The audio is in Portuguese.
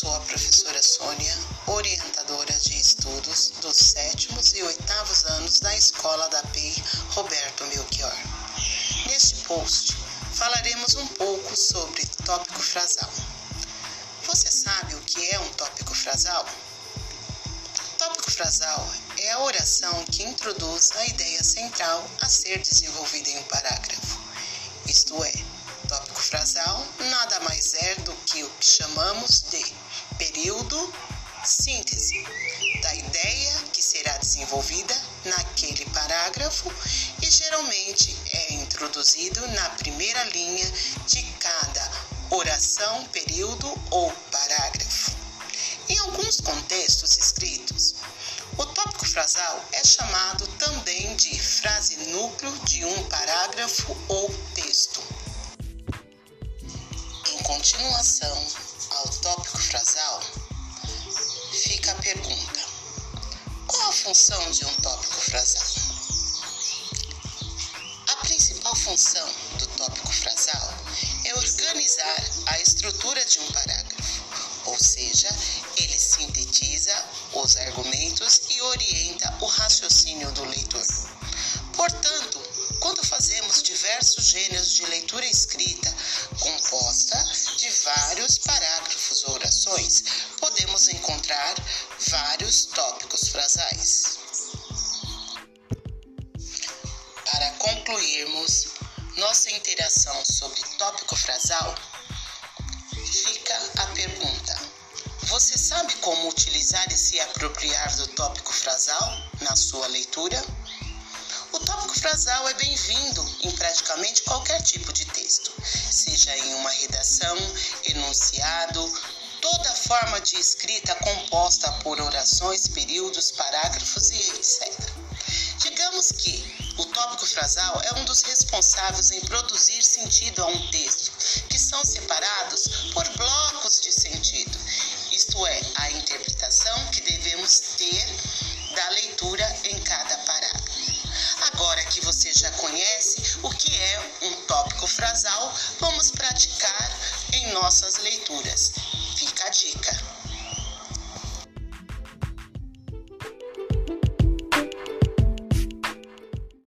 sou a professora Sônia, orientadora de estudos dos sétimos e oitavos anos da Escola da PEI Roberto Melchior. Neste post, falaremos um pouco sobre tópico frasal. Você sabe o que é um tópico frasal? Tópico frasal é a oração que introduz a ideia central a ser desenvolvida em um parágrafo. Isto é, tópico será desenvolvida naquele parágrafo e geralmente é introduzido na primeira linha de cada oração, período ou parágrafo. Em alguns contextos escritos, o tópico frasal é chamado também de frase núcleo de um parágrafo ou texto. Em continuação ao tópico frasal, função de um tópico frasal? A principal função do tópico frasal é organizar a estrutura de um parágrafo, ou seja, ele sintetiza os argumentos e orienta o raciocínio do leitor. Portanto, quando fazemos diversos gêneros de leitura escrita composta de vários parágrafos ou orações, podemos encontrar vários tópicos frasais. Interação sobre tópico frasal, fica a pergunta: você sabe como utilizar e se apropriar do tópico frasal na sua leitura? O tópico frasal é bem-vindo em praticamente qualquer tipo de texto, seja em uma redação, enunciado, toda forma de escrita composta por orações, períodos, parágrafos e etc. Tópico frasal é um dos responsáveis em produzir sentido a um texto, que são separados por blocos de sentido, isto é, a interpretação que devemos ter da leitura em cada parágrafo. Agora que você já conhece o que é um tópico frasal, vamos praticar em nossas leituras. Fica a dica.